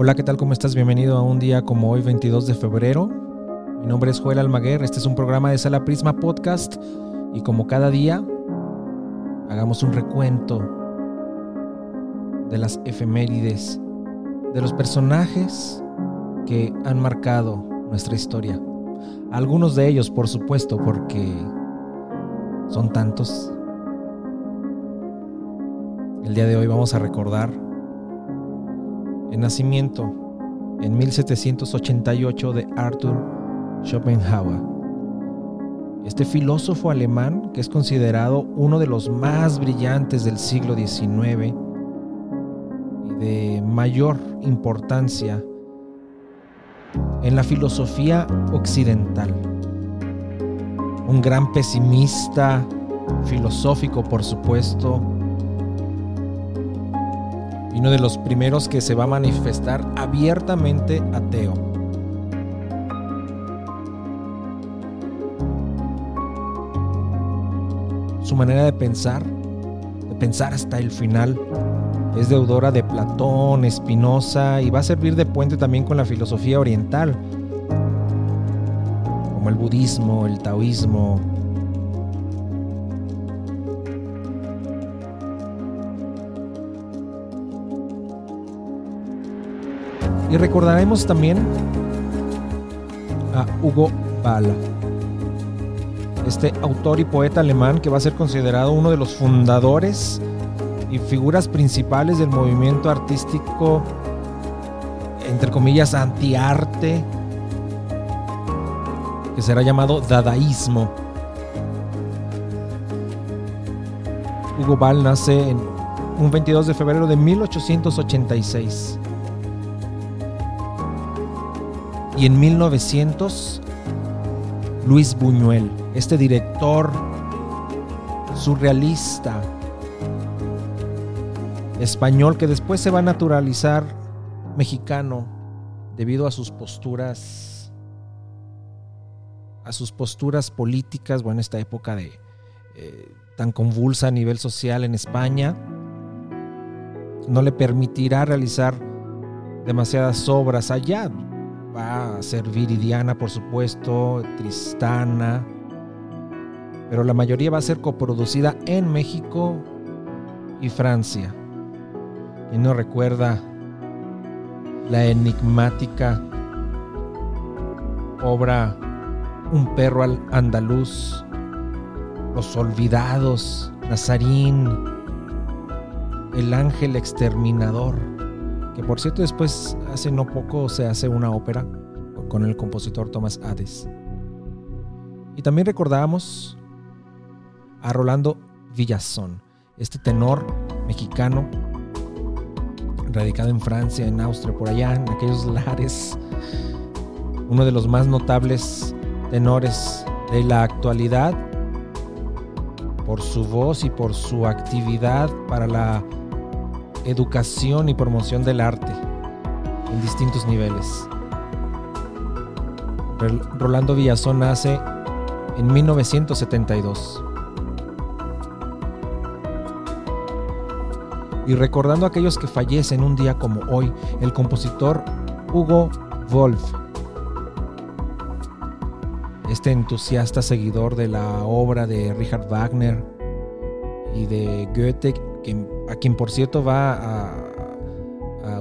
Hola, ¿qué tal? ¿Cómo estás? Bienvenido a un día como hoy, 22 de febrero. Mi nombre es Joel Almaguer, este es un programa de Sala Prisma Podcast y como cada día, hagamos un recuento de las efemérides, de los personajes que han marcado nuestra historia. Algunos de ellos, por supuesto, porque son tantos. El día de hoy vamos a recordar el nacimiento en 1788 de Arthur Schopenhauer. Este filósofo alemán, que es considerado uno de los más brillantes del siglo XIX y de mayor importancia en la filosofía occidental. Un gran pesimista filosófico, por supuesto, y uno de los primeros que se va a manifestar abiertamente ateo. Su manera de pensar, de pensar hasta el final, es deudora de Platón, Espinosa y va a servir de puente también con la filosofía oriental, como el budismo, el taoísmo, Y recordaremos también a Hugo Bala, este autor y poeta alemán que va a ser considerado uno de los fundadores y figuras principales del movimiento artístico, entre comillas, antiarte, que será llamado dadaísmo. Hugo Ball nace en un 22 de febrero de 1886. Y en 1900, Luis Buñuel, este director surrealista español que después se va a naturalizar mexicano debido a sus posturas a sus posturas políticas, bueno, esta época de eh, tan convulsa a nivel social en España no le permitirá realizar demasiadas obras allá va a ser Viridiana, por supuesto, Tristana, pero la mayoría va a ser coproducida en México y Francia. Y no recuerda la enigmática obra Un perro al andaluz, Los olvidados, Nazarín, El ángel exterminador que por cierto después hace no poco se hace una ópera con el compositor Thomas Hades. Y también recordamos a Rolando Villazón, este tenor mexicano radicado en Francia, en Austria, por allá, en aquellos lares, uno de los más notables tenores de la actualidad por su voz y por su actividad para la educación y promoción del arte en distintos niveles. Rolando Villazón nace en 1972. Y recordando a aquellos que fallecen un día como hoy, el compositor Hugo Wolf, este entusiasta seguidor de la obra de Richard Wagner y de Goethe, a quien por cierto va a,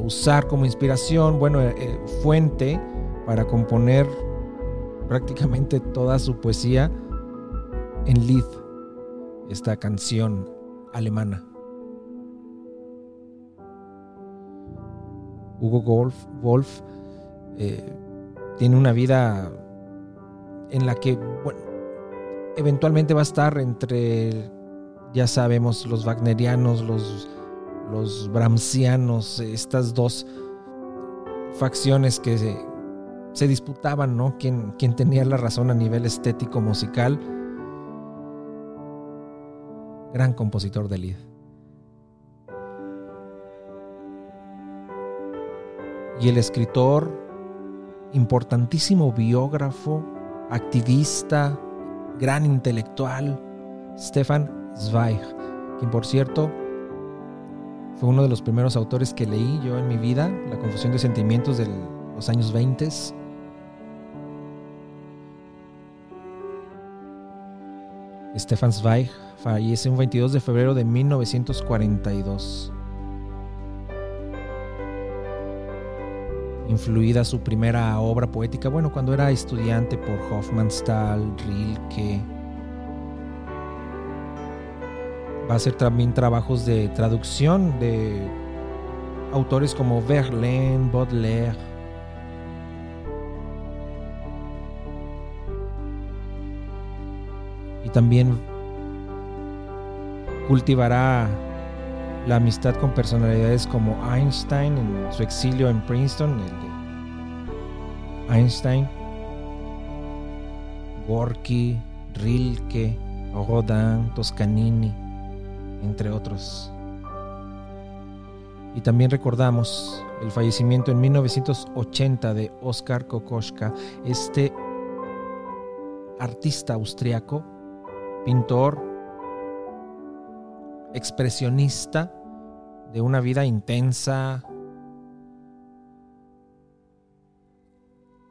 usar como inspiración, bueno, eh, eh, fuente para componer prácticamente toda su poesía en Lied, esta canción alemana. Hugo Wolf, Wolf eh, tiene una vida en la que, bueno, eventualmente va a estar entre ya sabemos, los wagnerianos, los, los brahmsianos, estas dos facciones que se, se disputaban, ¿no? ¿Quién, ¿Quién, tenía la razón a nivel estético musical? Gran compositor de Lied. Y el escritor, importantísimo biógrafo, activista, gran intelectual, Stefan Zweig, quien por cierto Fue uno de los primeros autores que leí yo en mi vida, La confusión de sentimientos de los años 20. Stefan Zweig fallece un 22 de febrero de 1942. Influida su primera obra poética, bueno, cuando era estudiante por Hofmannsthal, Rilke. Va a hacer también trabajos de traducción de autores como Verlaine, Baudelaire. Y también cultivará la amistad con personalidades como Einstein en su exilio en Princeton, el de Einstein, Gorky, Rilke, Rodin, Toscanini, entre otros. Y también recordamos el fallecimiento en 1980 de Oskar Kokoschka, este artista austriaco, pintor, expresionista de una vida intensa,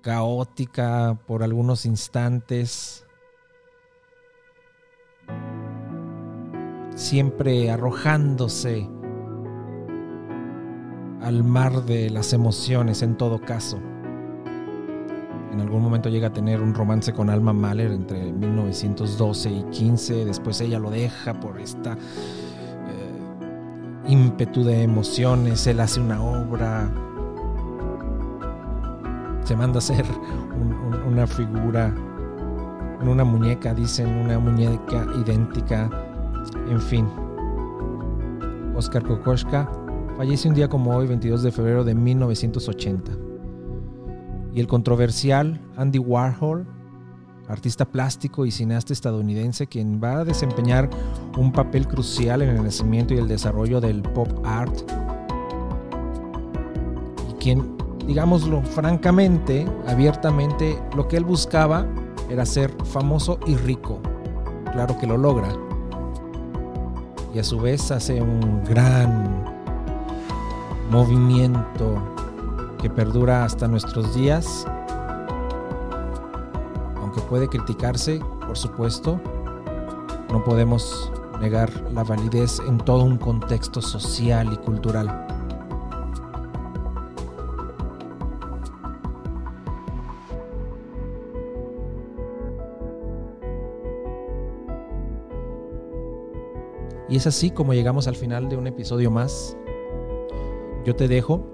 caótica por algunos instantes, siempre arrojándose al mar de las emociones en todo caso. En algún momento llega a tener un romance con Alma Mahler entre 1912 y 15, después ella lo deja por esta ímpetu de emociones, él hace una obra, se manda a hacer una figura, una muñeca, dicen, una muñeca idéntica, en fin. Oscar Kokoschka fallece un día como hoy, 22 de febrero de 1980. Y el controversial Andy Warhol artista plástico y cineasta estadounidense quien va a desempeñar un papel crucial en el nacimiento y el desarrollo del pop art y quien, digámoslo francamente, abiertamente, lo que él buscaba era ser famoso y rico. Claro que lo logra. Y a su vez hace un gran movimiento que perdura hasta nuestros días puede criticarse, por supuesto, no podemos negar la validez en todo un contexto social y cultural. Es así como llegamos al final de un episodio más. Yo te dejo,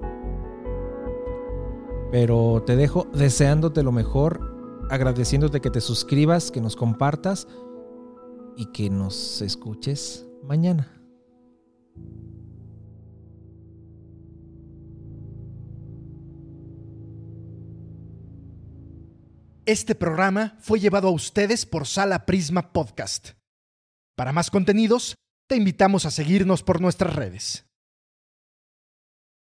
pero te dejo deseándote lo mejor agradeciéndote que te suscribas, que nos compartas y que nos escuches mañana. Este programa fue llevado a ustedes por Sala Prisma Podcast. Para más contenidos, te invitamos a seguirnos por nuestras redes.